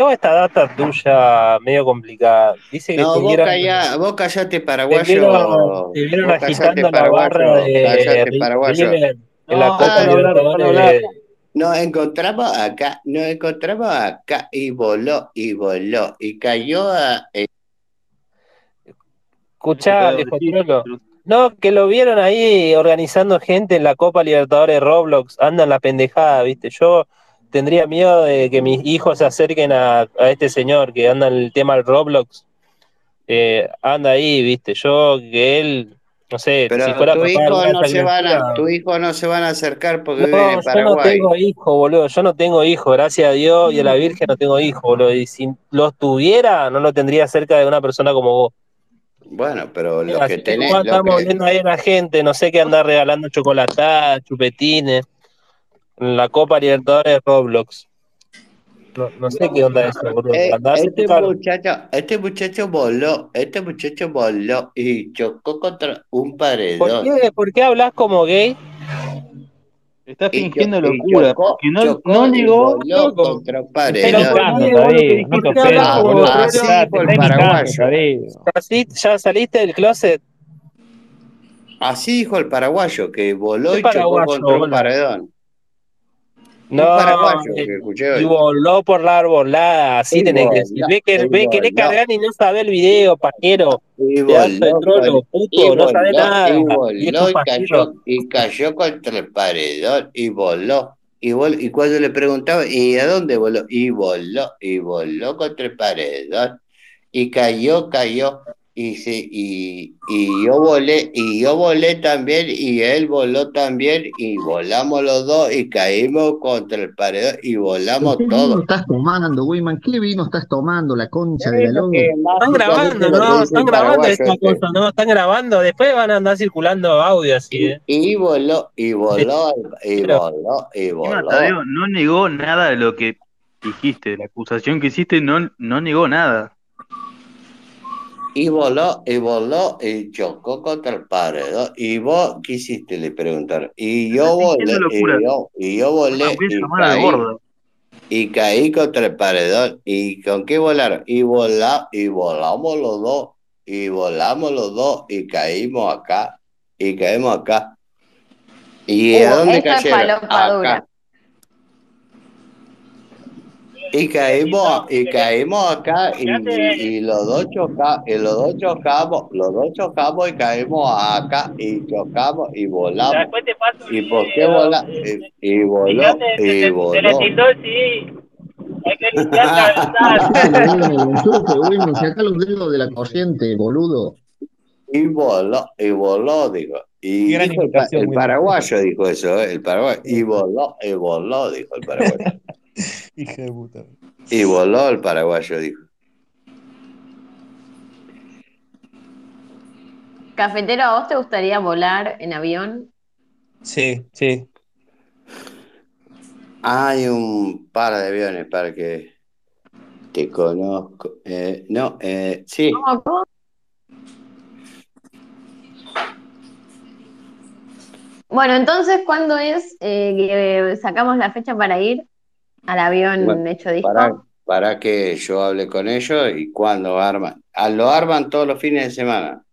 Toda esta data tuya medio complicada. Dice que No, te vos, vieron, callá, vos callate te paraguayo. vieron, te vieron Vos callate agitando la barra de Callate paraguayo. En la Copa hablar, hablar. Nos encontramos acá, nos encontramos acá y voló y voló y cayó a... eh, Escuchá, Te viejo No, que lo vieron ahí organizando gente en la Copa Libertadores Roblox. Andan la pendejada, ¿viste? Yo tendría miedo de que mis hijos se acerquen a, a este señor que anda en el tema del Roblox. Eh, anda ahí, ¿viste? Yo que él, no sé, si Pero fuera tu papá hijo no se van a, tu hijo no se van a acercar porque No, viven en yo no Paraguay. tengo hijo, boludo. Yo no tengo hijo, gracias a Dios y a la Virgen no tengo hijo, boludo. Y si los tuviera, no lo tendría cerca de una persona como vos. Bueno, pero lo que Así que tenés, lo que, viendo ahí a la gente, no sé qué andar regalando chocolatadas, chupetines, la Copa Libertadores de Roblox. No, no sé qué onda eso, boludo. Eh, este muchacho, este muchacho voló, este muchacho voló y chocó contra un ¿Por paredón. qué, ¿Por qué hablas como gay? Está fingiendo y locura, chocó, porque no, chocó no negó, contra un paredón. no que no ¿por así. ¿Ya saliste del closet? Así dijo el paraguayo, que voló ¿Qué y chocó paraguayo, contra un boludo? Un No, paraguayo eh, que escuché y voló por la arbolada, así Y tenés que decir. voló, Ve que, ve, querés voló, cargar y no sabés el video, pajero. y voló trolo, y no voló, nada. y voló, cayó, y cayó contra el paredón, y voló. Y, vol- y cuando le preguntaba, ¿y a dónde voló? Y voló, y voló contra el paredón, y cayó, cayó, y, se, y, y yo volé, y yo volé también, y él voló también, y volamos los dos, y caímos contra el paredón, y ¿Pero volamos qué vino todos. estás tomando, Wiman? ¿Qué vino estás tomando? La concha de la que Están grabando, ¿no? Están grabando esta cosa, ¿no? Están grabando. Después van a andar circulando audio así, Y, ¿eh? y voló, y voló, y voló, y voló. No negó nada de lo que dijiste, de la acusación que hiciste, no, no negó nada. Y voló, y voló, y chocó contra el paredón. ¿Y vos qué hiciste? Le preguntaron. Y yo volé, y yo, y yo volé, y caí, gordo. y caí contra el paredón. ¿Y con qué volaron? Y volá, y volamos los dos, y volamos los dos, y caímos acá, y caímos acá. ¿Y a dónde cayeron? Acá. Y caímos, y caímos acá y, y los dos chocamos, y los dos chocamos, los dos chocamos y caímos acá y chocamos y volamos. ¿Y por qué video. vola? Y, y voló, y voló. Hay que limpiar. Saca los dedos de la corriente, boludo. Y voló, y voló, digo. Y dijo el, paraguayo dijo eso, ¿eh? el paraguayo. Y voló, y voló, dijo el paraguayo. Hija de puta. Y voló el paraguayo, dijo. Cafetero, ¿a vos te gustaría volar en avión? Sí, sí. Hay un par de aviones para que te conozco. Eh, no, eh, sí. ¿Cómo, cómo? Bueno, entonces, ¿cuándo es eh, que sacamos la fecha para ir al avión Bueno, hecho disco? para, para que yo hable con ellos y cuando arman. Ah, lo arman todos los fines de semana.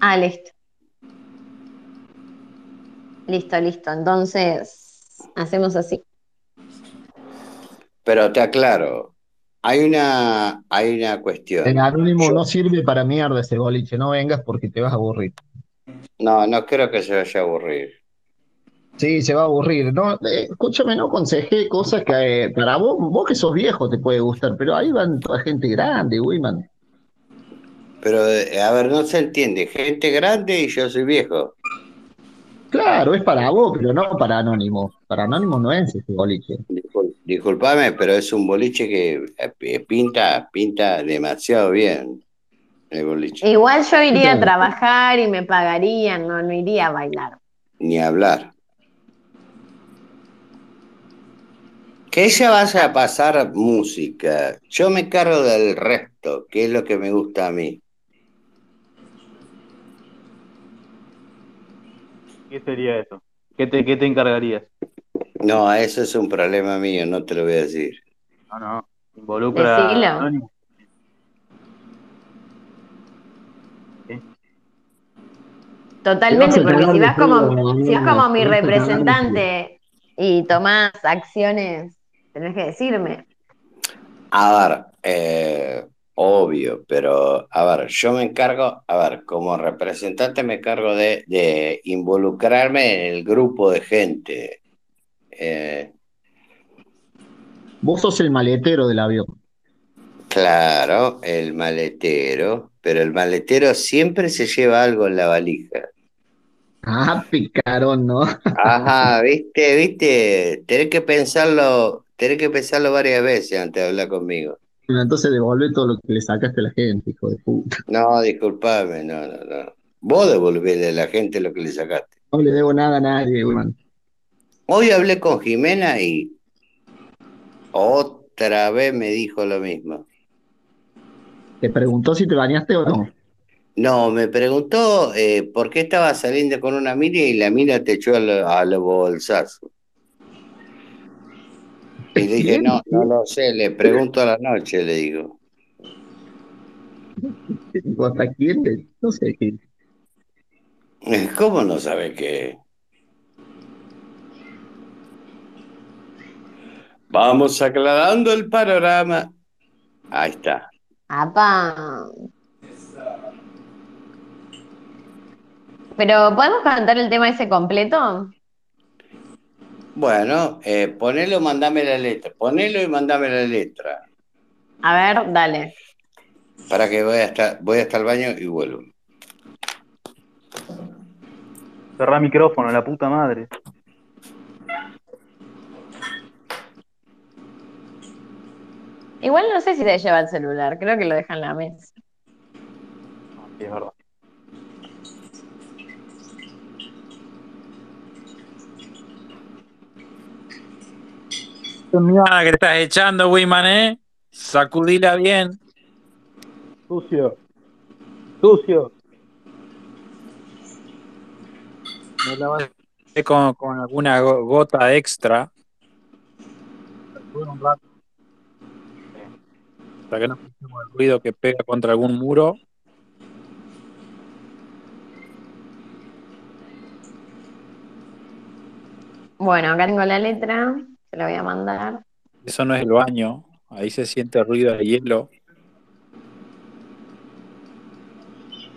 Ah, listo. Listo, listo. Entonces, hacemos así. Pero te aclaro, hay una, hay una El cuestión. anónimo Yo- no sirve para mierda ese boliche. No vengas porque te vas a aburrir. no, no creo que se vaya a aburrir. Sí, se va a aburrir. No, eh, escúchame, no aconsejé cosas que eh, para vos, vos que sos viejo te puede gustar, pero ahí van toda gente grande, Wiman. Pero, eh, a ver, no se entiende. Gente grande y yo soy viejo. Claro, es para vos, pero no para Anónimo. Para Anónimo no es ese boliche. Discul- Disculpame, pero es un boliche que pinta, pinta demasiado bien. El boliche. Igual yo iría a trabajar y me pagarían, no, no iría a bailar. Ni hablar. Que ella vaya a pasar música. Yo me cargo del resto, que es lo que me gusta a mí. ¿Qué sería eso? ¿Qué te, qué te encargarías? No, eso es un problema mío, no te lo voy a decir. No, no. Involucra Decilo. Totalmente, porque si vas como, si vas como mi representante y tomás acciones, tenés que decirme. A ver, eh, obvio, pero a ver, yo me encargo, a ver, como representante me encargo de, de involucrarme en el grupo de gente. Eh, Vos sos el maletero del avión. claro, el maletero, pero el maletero siempre se lleva algo en la valija. Ah, picarón, ¿no? Ajá, viste, viste, tenés que pensarlo, tenés que pensarlo varias veces antes de hablar conmigo. Bueno, Entonces devolvé todo lo que le sacaste a la gente, hijo de puta. No, disculpame, no, no, no. Vos devolverle a la gente lo que le sacaste. No le debo nada a nadie, weón. Hoy hablé con Jimena y otra vez me dijo lo mismo. Te preguntó si te bañaste o no. No, me preguntó eh, por qué estaba saliendo con una mina y la mina te echó al, al bolsazo. Y le dije, no, no lo sé, le pregunto a la noche, le digo. ¿Hasta quién? No sé qué. ¿Cómo no sabe qué? Vamos aclarando el panorama. Ahí está. ¡Apa! Pero, ¿podemos cantar el tema ese completo? Bueno, eh, ponelo, mandame la letra. Ponelo y mandame la letra. A ver, dale. Para que voy hasta, voy hasta el baño y vuelvo. Cerrá micrófono, la puta madre. Igual no sé si te lleva el celular, creo que lo deja en la mesa. Sí, es verdad. Mierda que te estás echando, Wiman, ¿eh? Sacudila bien. Sucio. Sucio. Me lavaste con, con alguna go- gota extra. Un rato. Hasta que no escuchemos el ruido que pega contra algún muro. Bueno, acá tengo la letra, se la voy a mandar. Eso no es el baño. Ahí se siente ruido de hielo.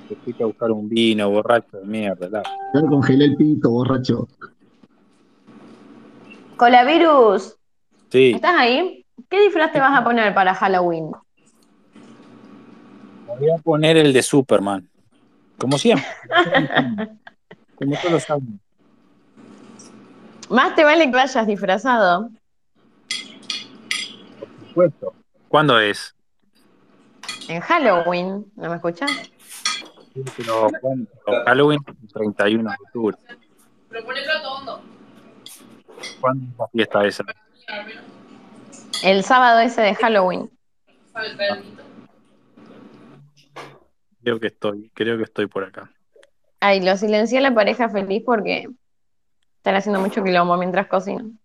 Te fuiste a buscar un vino, borracho de mierda. la- Ya le congelé el pito, borracho. Colavirus, Sí, ¿estás ahí? ¿Qué disfraz te vas a poner para Halloween? voy a poner el de Superman. Como siempre. Como todos los años. Más te vale que vayas disfrazado. Por supuesto. ¿Cuándo es? En Halloween, ¿no me escuchas? Sí, Pero, ¿cuándo? Halloween, el 31 de octubre. ¿Cuándo es la fiesta esa? El sábado ese de Halloween. Creo que estoy, creo que estoy por acá. Ay, lo silencié a la pareja feliz porque están haciendo mucho quilombo mientras cocinan.